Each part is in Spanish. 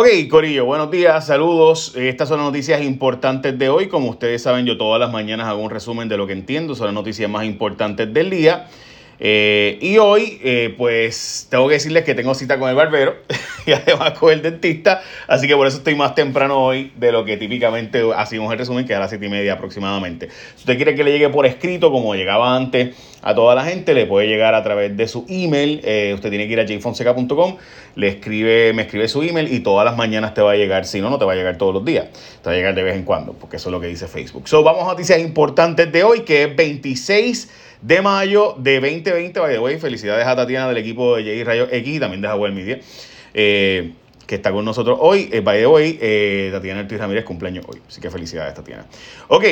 Ok, Corillo, buenos días, saludos. Estas son las noticias importantes de hoy. Como ustedes saben, yo todas las mañanas hago un resumen de lo que entiendo, son las noticias más importantes del día. Eh, y hoy, eh, pues, tengo que decirles que tengo cita con el barbero y además con el dentista. Así que por eso estoy más temprano hoy de lo que típicamente hacemos el resumen, que a las 7 y media aproximadamente. Si usted quiere que le llegue por escrito, como llegaba antes a toda la gente, le puede llegar a través de su email. Eh, usted tiene que ir a jfonseca.com, le escribe, me escribe su email y todas las mañanas te va a llegar. Si no, no te va a llegar todos los días. Te va a llegar de vez en cuando, porque eso es lo que dice Facebook. So, vamos a noticias importantes de hoy, que es 26 de mayo de 2020. By the way, felicidades a Tatiana del equipo de J Rayo X también de Jaguar Media. Eh, que está con nosotros hoy. Eh, by the way, eh, Tatiana Ortiz Ramírez cumpleaños hoy. Así que felicidades, Tatiana. Ok,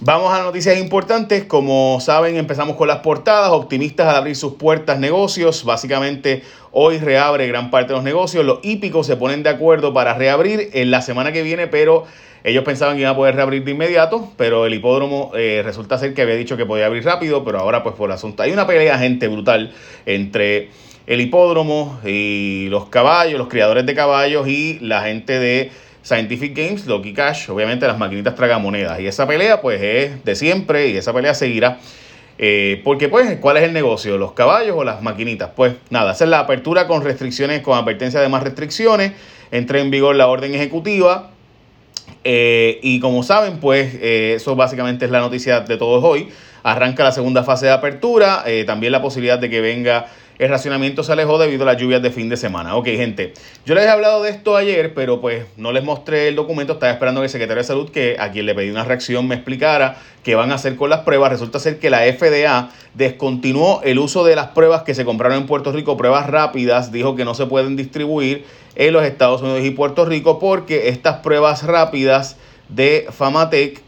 vamos a noticias importantes. Como saben, empezamos con las portadas. Optimistas al abrir sus puertas negocios. Básicamente, hoy reabre gran parte de los negocios. Los hípicos se ponen de acuerdo para reabrir en la semana que viene, pero ellos pensaban que iban a poder reabrir de inmediato, pero el hipódromo eh, resulta ser que había dicho que podía abrir rápido, pero ahora pues por el asunto. Hay una pelea, gente, brutal entre el hipódromo y los caballos, los criadores de caballos y la gente de Scientific Games, Loki Cash, obviamente las maquinitas tragamonedas. Y esa pelea pues es de siempre y esa pelea seguirá. Eh, porque pues, ¿cuál es el negocio? ¿Los caballos o las maquinitas? Pues nada, hacer la apertura con restricciones, con advertencia de más restricciones. Entra en vigor la orden ejecutiva eh, y como saben, pues eh, eso básicamente es la noticia de todos hoy. Arranca la segunda fase de apertura, también la posibilidad de que venga el racionamiento se alejó debido a las lluvias de fin de semana. Ok, gente, yo les he hablado de esto ayer, pero pues no les mostré el documento. Estaba esperando que el secretario de Salud, que a quien le pedí una reacción, me explicara qué van a hacer con las pruebas. Resulta ser que la FDA descontinuó el uso de las pruebas que se compraron en Puerto Rico, pruebas rápidas, dijo que no se pueden distribuir en los Estados Unidos y Puerto Rico porque estas pruebas rápidas de Famatec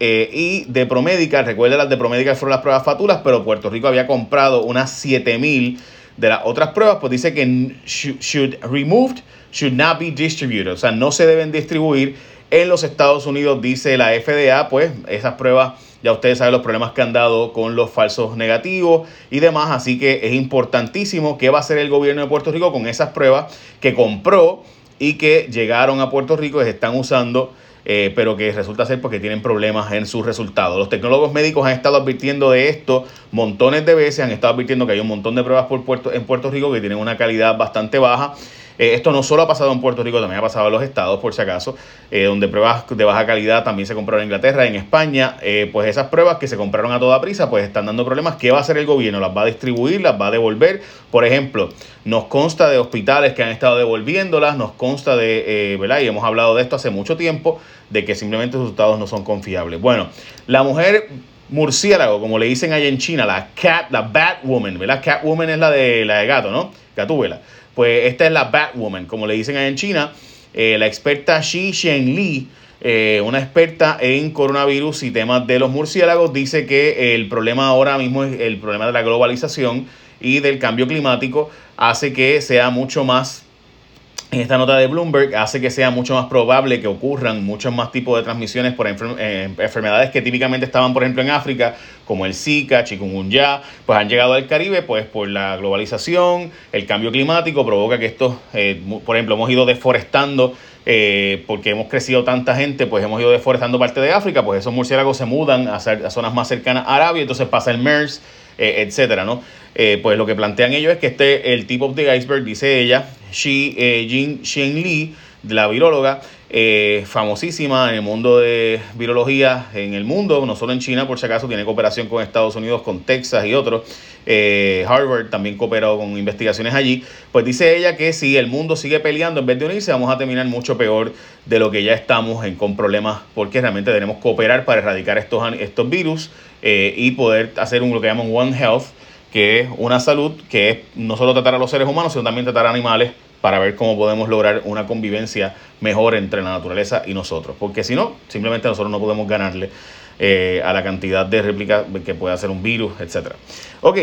eh, y de Promedica, recuerden las de Promedica fueron las pruebas fatulas, pero Puerto Rico había comprado unas 7000 de las otras pruebas, pues dice que should, removed, should not be distributed, o sea, no se deben distribuir en los Estados Unidos, dice la FDA, pues esas pruebas, ya ustedes saben los problemas que han dado con los falsos negativos y demás, así que es importantísimo qué va a hacer el gobierno de Puerto Rico con esas pruebas que compró y que llegaron a Puerto Rico y se están usando eh, pero que resulta ser porque tienen problemas en sus resultados. Los tecnólogos médicos han estado advirtiendo de esto montones de veces, han estado advirtiendo que hay un montón de pruebas en Puerto Rico que tienen una calidad bastante baja. Eh, esto no solo ha pasado en Puerto Rico, también ha pasado en los estados, por si acaso, eh, donde pruebas de baja calidad también se compraron en Inglaterra, en España. pues esas pruebas que se compraron a toda prisa, pues están dando problemas. ¿Qué va a hacer el gobierno? ¿Las va a distribuir? ¿Las va a devolver? Por ejemplo, nos consta de hospitales que han estado devolviéndolas, nos consta de, ¿verdad? Y hemos hablado de esto hace mucho tiempo, de que simplemente sus resultados no son confiables. Bueno, la mujer murciélago, como le dicen allá en China, la cat, la Batwoman, ¿verdad? Catwoman es la de la de gato, ¿no? Gatúbela. Pues esta es la Batwoman, como le dicen allá en China. Eh, la experta Xi Shenli, eh, una experta en coronavirus y temas de los murciélagos, dice que el problema ahora mismo es el problema de la globalización y del cambio climático hace que sea mucho más esta nota de Bloomberg hace que sea mucho más probable que ocurran muchos más tipos de transmisiones por eh, enfermedades que típicamente estaban, por ejemplo, en África, como el Zika, chikungunya, pues han llegado al Caribe, pues por la globalización, el cambio climático provoca que estos, eh, por ejemplo, hemos ido deforestando eh, porque hemos crecido tanta gente, pues hemos ido deforestando parte de África, pues esos murciélagos se mudan a, a zonas más cercanas a Arabia, entonces pasa el MERS, etcétera, ¿no? Pues lo que plantean ellos es que este, el tip of the iceberg, dice ella, Xi eh, Jin Li, la viróloga, eh, famosísima en el mundo de virología en el mundo, no solo en China, por si acaso, tiene cooperación con Estados Unidos, con Texas y otros. Eh, Harvard también cooperó con investigaciones allí. Pues dice ella que si el mundo sigue peleando en vez de unirse, vamos a terminar mucho peor de lo que ya estamos en, con problemas, porque realmente tenemos que cooperar para erradicar estos, estos virus y poder hacer un, lo que llaman One Health que es una salud que es no solo tratar a los seres humanos, sino también tratar a animales para ver cómo podemos lograr una convivencia mejor entre la naturaleza y nosotros. Porque si no, simplemente nosotros no podemos ganarle eh, a la cantidad de réplicas que puede hacer un virus, etc. Ok,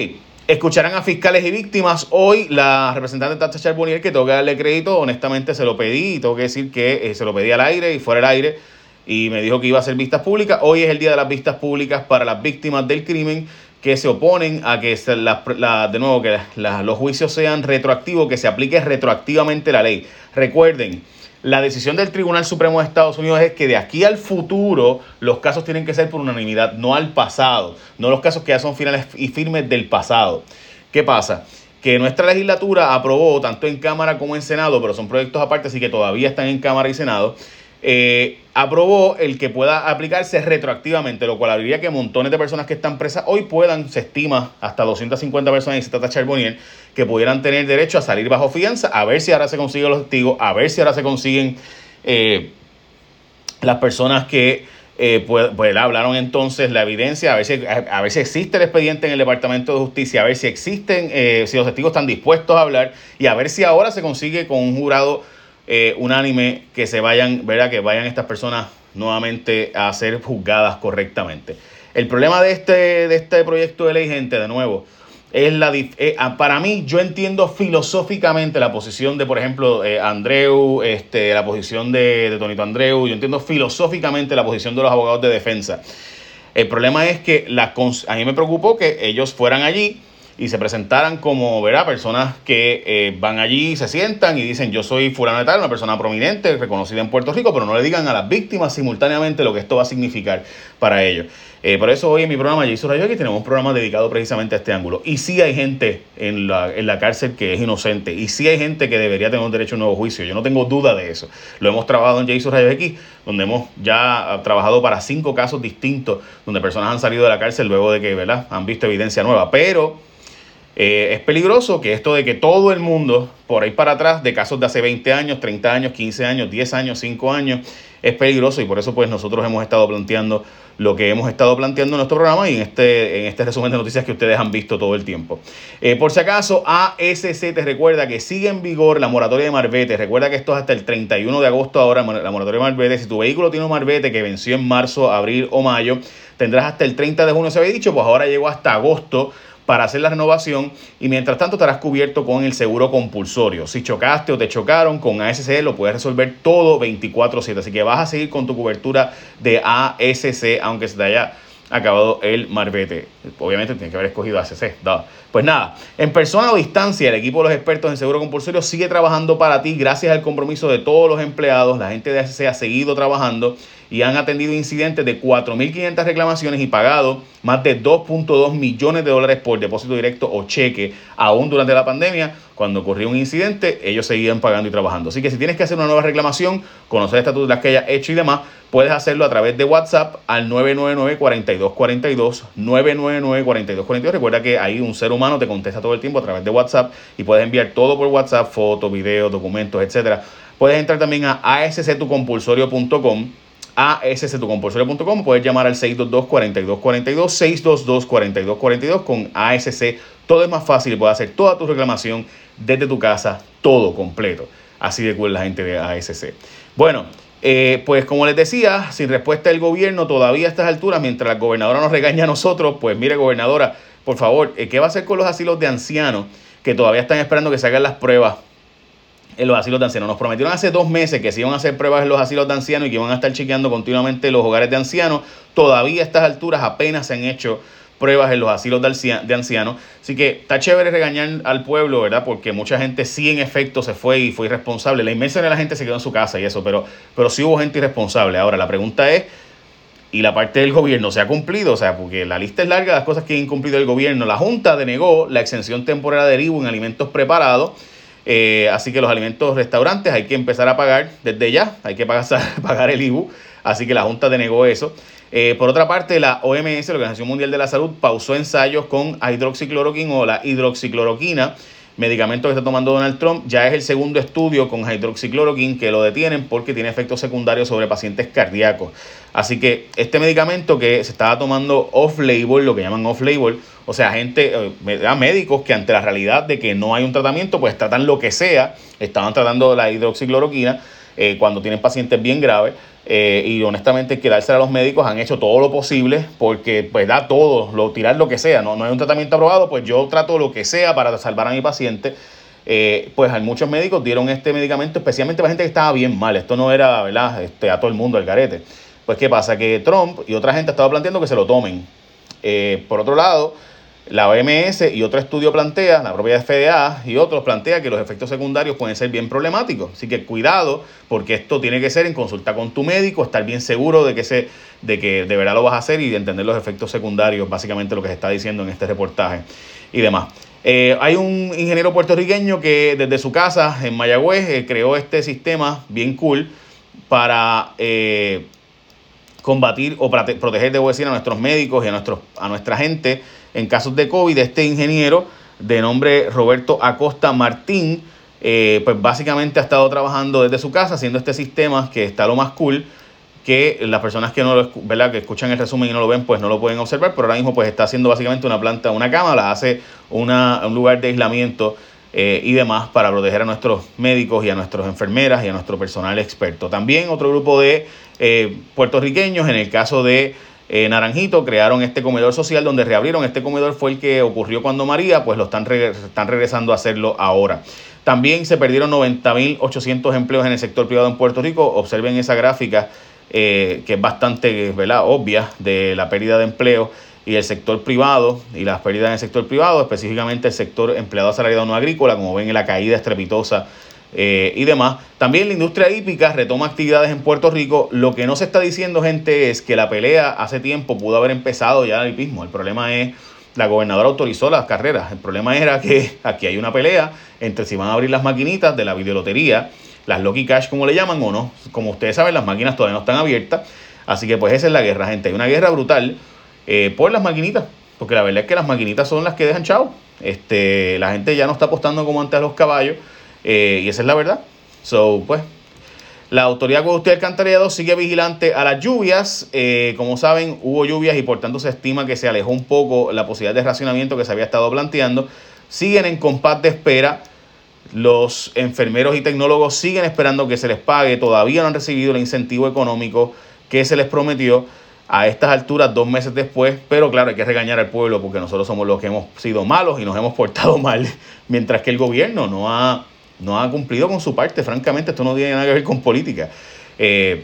escucharán a fiscales y víctimas. Hoy la representante Tata Charbonnier, que tengo que darle crédito, honestamente se lo pedí y tengo que decir que eh, se lo pedí al aire y fuera del aire y me dijo que iba a hacer vistas públicas. Hoy es el día de las vistas públicas para las víctimas del crimen que se oponen a que de nuevo que los juicios sean retroactivos, que se aplique retroactivamente la ley. Recuerden, La decisión del Tribunal Supremo de Estados Unidos es que de aquí al futuro los casos tienen que ser por unanimidad, no al pasado, no los casos que ya son finales y firmes del pasado. ¿Qué pasa? Que nuestra legislatura aprobó tanto en Cámara como en Senado, pero son proyectos aparte, así que todavía están en Cámara y Senado, eh, aprobó el que pueda aplicarse retroactivamente, lo cual abriría que montones de personas que están presas hoy puedan, se estima, hasta 250 personas, se trata Charbonnier, que pudieran tener derecho a salir bajo fianza, a ver si ahora se consiguen los testigos, a ver si ahora se consiguen eh, las personas que eh, pues, pues, hablaron entonces la evidencia, a ver, si, a, si existe el expediente en el Departamento de Justicia, a ver si existen, si los testigos están dispuestos a hablar y a ver si ahora se consigue con un jurado eh, unánime que se vayan, ¿verdad? Que vayan estas personas nuevamente a ser juzgadas correctamente. El problema de este, de este proyecto de ley, gente, de nuevo, es la eh, ah, para mí yo entiendo filosóficamente la posición de por ejemplo eh, Andreu este la posición de, Tonito Andreu yo entiendo filosóficamente la posición de los abogados de defensa el problema es que la, a mí me preocupó que ellos fueran allí y se presentaran como ¿verdad? personas que eh, van allí se sientan y dicen yo soy fulano de tal, una persona prominente, reconocida en Puerto Rico, pero no le digan a las víctimas simultáneamente lo que esto va a significar para ellos. Eh, por eso hoy en mi programa Jason Rayo aquí tenemos un programa dedicado precisamente a este ángulo. Y sí hay gente en la, en la cárcel que es inocente. Y sí hay gente que debería tener un derecho a un nuevo juicio. Yo no tengo duda de eso. Lo hemos trabajado en Jason Rayo aquí, donde hemos ya trabajado para cinco casos distintos, donde personas han salido de la cárcel luego de que ¿verdad? han visto evidencia nueva. Pero eh, es peligroso que esto de que todo el mundo, por ahí para atrás, de casos de hace 20 años, 30 años, 15 años, 10 años, 5 años, es peligroso y por eso pues nosotros hemos estado planteando lo que hemos estado planteando en nuestro programa y en este, en este resumen de noticias que ustedes han visto todo el tiempo. Eh, por si acaso, ASC te recuerda que sigue en vigor la moratoria de Marbete. Recuerda que esto es hasta el 31 de agosto ahora, la moratoria de Marbete. Si tu vehículo tiene un Marbete que venció en marzo, abril o mayo, tendrás hasta el 30 de junio, se había dicho, pues ahora llegó hasta agosto para hacer la renovación y mientras tanto estarás cubierto con el seguro compulsorio. Si chocaste o te chocaron con ASC lo puedes resolver todo 24/7, así que vas a seguir con tu cobertura de ASC aunque se te haya acabado el marbete. Obviamente tiene que haber escogido ASC. Pues nada, en persona o distancia, el equipo de los expertos en seguro compulsorio sigue trabajando para ti gracias al compromiso de todos los empleados. La gente de ASC ha seguido trabajando y han atendido incidentes de 4.500 reclamaciones y pagado más de 2.2 millones de dólares por depósito directo o cheque. Aún durante la pandemia, cuando ocurrió un incidente, ellos seguían pagando y trabajando. Así que si tienes que hacer una nueva reclamación, conocer el de las que hayas hecho y demás, puedes hacerlo a través de WhatsApp al 999-4242, 999-4242. Recuerda que ahí un ser humano te contesta todo el tiempo a través de WhatsApp y puedes enviar todo por WhatsApp, fotos, videos, documentos, etcétera. Puedes entrar también a asctucompulsorio.com asctucompulsorio.com. Puedes llamar al 622-4242, 622-4242 con ASC. Todo es más fácil puedes hacer toda tu reclamación desde tu casa, todo completo. Así de cool la gente de ASC. Bueno, eh, pues como les decía, sin respuesta del gobierno todavía a estas alturas, mientras la gobernadora nos regaña a nosotros, pues mire gobernadora, por favor, eh, ¿qué va a hacer con los asilos de ancianos que todavía están esperando que se hagan las pruebas en los asilos de ancianos. Nos prometieron hace dos meses que se iban a hacer pruebas en los asilos de ancianos y que iban a estar chequeando continuamente los hogares de ancianos. Todavía a estas alturas apenas se han hecho pruebas en los asilos de ancianos. Así que está chévere regañar al pueblo, ¿verdad? Porque mucha gente sí en efecto se fue y fue irresponsable. La inmensa de la gente se quedó en su casa y eso, pero, pero sí hubo gente irresponsable. Ahora, la pregunta es, ¿y la parte del gobierno se ha cumplido? O sea, porque la lista es larga de las cosas que ha incumplido el gobierno. La Junta denegó la exención temporal de IVU en alimentos preparados eh, así que los alimentos restaurantes hay que empezar a pagar desde ya, hay que pagar, pagar el IBU, así que la Junta denegó eso. Eh, por otra parte, la OMS, la Organización Mundial de la Salud, pausó ensayos con hidroxicloroquina o la hidroxicloroquina medicamento que está tomando Donald Trump. Ya es el segundo estudio con hidroxicloroquina que lo detienen porque tiene efectos secundarios sobre pacientes cardíacos. Así que este medicamento que se estaba tomando off-label, lo que llaman off-label, o sea, gente, eh, médicos que ante la realidad de que no hay un tratamiento, pues tratan lo que sea, estaban tratando la hidroxicloroquina eh, cuando tienen pacientes bien graves. Eh, y honestamente, quedarse a los médicos han hecho todo lo posible porque, pues, da todo, lo, tirar lo que sea. No, no hay un tratamiento aprobado, pues yo trato lo que sea para salvar a mi paciente. Eh, pues muchos médicos dieron este medicamento especialmente para gente que estaba bien mal. Esto no era, ¿verdad? Este, a todo el mundo el garete. Pues, ¿qué pasa? Que Trump y otra gente estaba planteando que se lo tomen. por otro lado, la OMS y otro estudio plantea, la propia FDA y otros plantea que los efectos secundarios pueden ser bien problemáticos. Así que cuidado, porque esto tiene que ser en consulta con tu médico, estar bien seguro de que, se, de que de verdad lo vas a hacer y de entender los efectos secundarios, básicamente lo que se está diciendo en este reportaje y demás. Eh, hay un ingeniero puertorriqueño que desde su casa en Mayagüez eh, creó este sistema bien cool para eh, combatir o proteger, debo decir, a nuestros médicos y a, nuestros, a nuestra gente en casos de COVID. Este ingeniero de nombre Roberto Acosta Martín, pues básicamente ha estado trabajando desde su casa haciendo este sistema que está lo más cool que las personas que no lo ¿verdad? que escuchan el resumen y no lo ven, pues no lo pueden observar, pero ahora mismo pues está haciendo básicamente una planta, una cama, la hace una, un lugar de aislamiento eh, y demás para proteger a nuestros médicos y a nuestras enfermeras y a nuestro personal experto. También otro grupo de eh, puertorriqueños, en el caso de eh, Naranjito, crearon este comedor social donde reabrieron. Este comedor fue el que ocurrió cuando María, pues lo están, están regresando a hacerlo ahora. También se perdieron 90.800 empleos en el sector privado en Puerto Rico. Observen esa gráfica eh, que es bastante obvia de la pérdida de empleo y el sector privado y las pérdidas en el sector privado, específicamente el sector empleado asalariado no agrícola, como ven en la caída estrepitosa eh, y demás. También la industria hípica retoma actividades en Puerto Rico. Lo que no se está diciendo, gente, es que la pelea hace tiempo pudo haber empezado ya el hipismo. El problema es la gobernadora autorizó las carreras. El problema era que aquí hay una pelea entre si van a abrir las maquinitas de la videolotería las Lucky Cash, como le llaman, o no. Como ustedes saben, las máquinas todavía no están abiertas. Así que pues esa es la guerra, gente. Hay una guerra brutal eh, por las maquinitas. Porque la verdad es que las maquinitas son las que dejan chao. Este, la gente ya no está apostando como antes a los caballos. Eh, y esa es la verdad. So, pues, la Autoridad usted Alcantarillado sigue vigilante a las lluvias. Eh, como saben, hubo lluvias y por tanto se estima que se alejó un poco la posibilidad de racionamiento que se había estado planteando. Siguen en compás de espera los enfermeros y tecnólogos siguen esperando que se les pague, todavía no han recibido el incentivo económico que se les prometió a estas alturas, dos meses después, pero claro, hay que regañar al pueblo porque nosotros somos los que hemos sido malos y nos hemos portado mal, mientras que el gobierno no ha, no ha cumplido con su parte, francamente, esto no tiene nada que ver con política. Eh,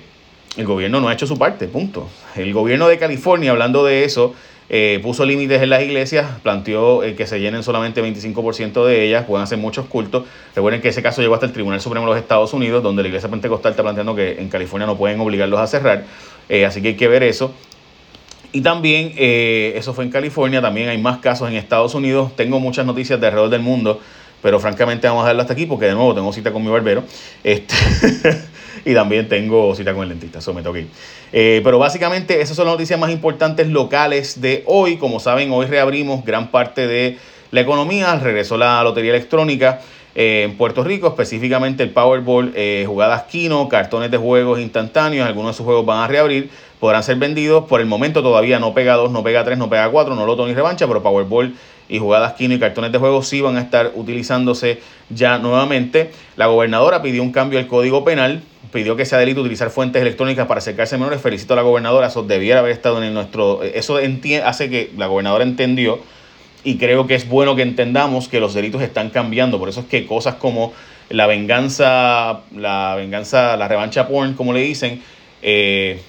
el gobierno no ha hecho su parte, punto. El gobierno de California, hablando de eso, eh, puso límites en las iglesias, planteó eh, que se llenen solamente 25% de ellas, pueden hacer muchos cultos. Recuerden que ese caso llegó hasta el Tribunal Supremo de los Estados Unidos, donde la iglesia pentecostal está planteando que en California no pueden obligarlos a cerrar, así que hay que ver eso. Y también, eso fue en California, también hay más casos en Estados Unidos. Tengo muchas noticias de alrededor del mundo, pero francamente vamos a dejarlo hasta aquí porque de nuevo tengo cita con mi barbero. Este y también tengo cita con el dentista, eso me toca eh, pero básicamente esas son las noticias más importantes locales de hoy. Como saben, hoy reabrimos gran parte de la economía, regresó la lotería electrónica. Eh, en Puerto Rico, específicamente el Powerball, eh, jugadas Kino, cartones de juegos instantáneos, algunos de sus juegos van a reabrir, podrán ser vendidos. Por el momento todavía no pega 2, no pega 3, no pega 4, no loto ni revancha, pero Powerball y jugadas Kino y cartones de juegos sí van a estar utilizándose ya nuevamente. La gobernadora pidió un cambio al código penal pidió que sea delito utilizar fuentes electrónicas para acercarse a menores. Felicito a la gobernadora, eso debiera haber estado en nuestro... Eso hace que la gobernadora entendió y creo que es bueno que entendamos que los delitos están cambiando. Por eso es que cosas como la venganza, la venganza, la revancha porn, como le dicen, eh,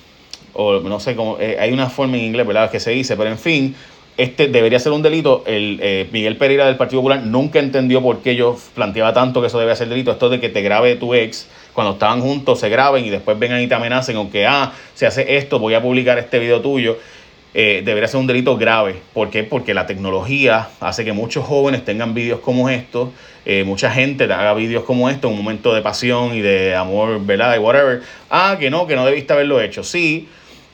o no sé cómo, eh, hay una forma en inglés, ¿verdad?, que se dice, pero en fin, este debería ser un delito. El, eh, Miguel Pereira del Partido Popular nunca entendió por qué yo planteaba tanto que eso debe ser delito. Esto de que te grabe tu ex cuando estaban juntos, se graben y después vengan y te amenacen, aunque, ah, se hace esto, voy a publicar este video tuyo. Eh, debería ser un delito grave. ¿Por qué? Porque la tecnología hace que muchos jóvenes tengan vídeos como estos, eh, mucha gente haga vídeos como estos, un momento de pasión y de amor, ¿verdad? Y whatever. Ah, que no, que no debiste haberlo hecho. Sí,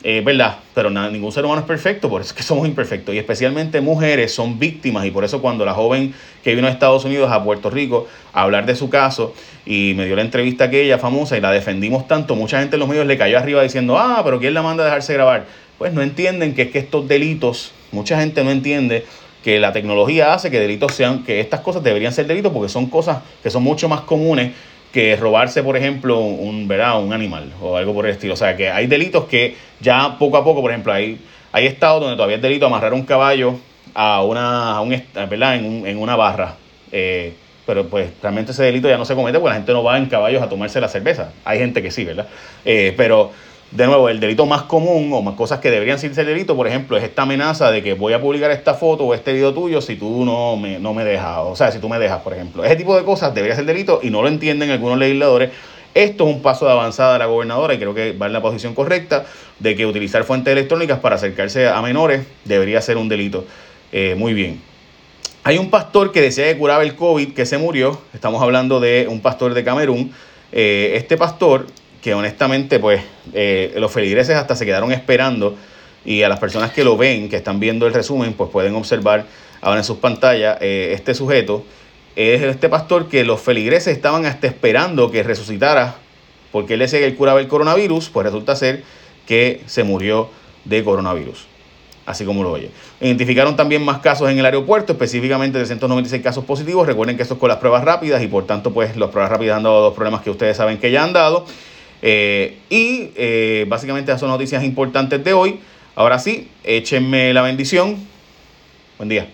eh, ¿verdad? Pero nada, ningún ser humano es perfecto, por eso es que somos imperfectos. Y especialmente mujeres son víctimas. Y por eso cuando la joven que vino a Estados Unidos, a Puerto Rico, a hablar de su caso, y me dio la entrevista aquella famosa y la defendimos tanto, mucha gente en los medios le cayó arriba diciendo, ah, pero ¿quién la manda a dejarse grabar? Pues no entienden que es que estos delitos, mucha gente no entiende que la tecnología hace que delitos sean, que estas cosas deberían ser delitos porque son cosas que son mucho más comunes que robarse, por ejemplo, un, ¿verdad? un animal o algo por el estilo. O sea, que hay delitos que ya poco a poco, por ejemplo, hay, hay estados donde todavía es delito amarrar un caballo a una, a un, ¿verdad? En, un, en una barra. Eh, pero pues realmente ese delito ya no se comete porque la gente no va en caballos a tomarse la cerveza. Hay gente que sí, ¿verdad? Eh, pero de nuevo, el delito más común o más cosas que deberían ser delito, por ejemplo, es esta amenaza de que voy a publicar esta foto o este video tuyo si tú no me, no me dejas, o sea, si tú me dejas, por ejemplo. Ese tipo de cosas debería ser delito y no lo entienden algunos legisladores. Esto es un paso de avanzada de la gobernadora y creo que va en la posición correcta de que utilizar fuentes electrónicas para acercarse a menores debería ser un delito. Eh, muy bien. Hay un pastor que decía que curaba el COVID, que se murió. Estamos hablando de un pastor de Camerún. Eh, este pastor que honestamente pues eh, los feligreses hasta se quedaron esperando y a las personas que lo ven, que están viendo el resumen, pues pueden observar ahora en sus pantallas eh, este sujeto. Es este pastor que los feligreses estaban hasta esperando que resucitara porque él decía que él curaba el coronavirus, pues resulta ser que se murió de coronavirus. Así como lo oye. Identificaron también más casos en el aeropuerto, específicamente 396 casos positivos. Recuerden que esto es con las pruebas rápidas y por tanto, pues las pruebas rápidas han dado dos problemas que ustedes saben que ya han dado. Eh, y eh, básicamente esas son noticias importantes de hoy. Ahora sí, échenme la bendición. Buen día.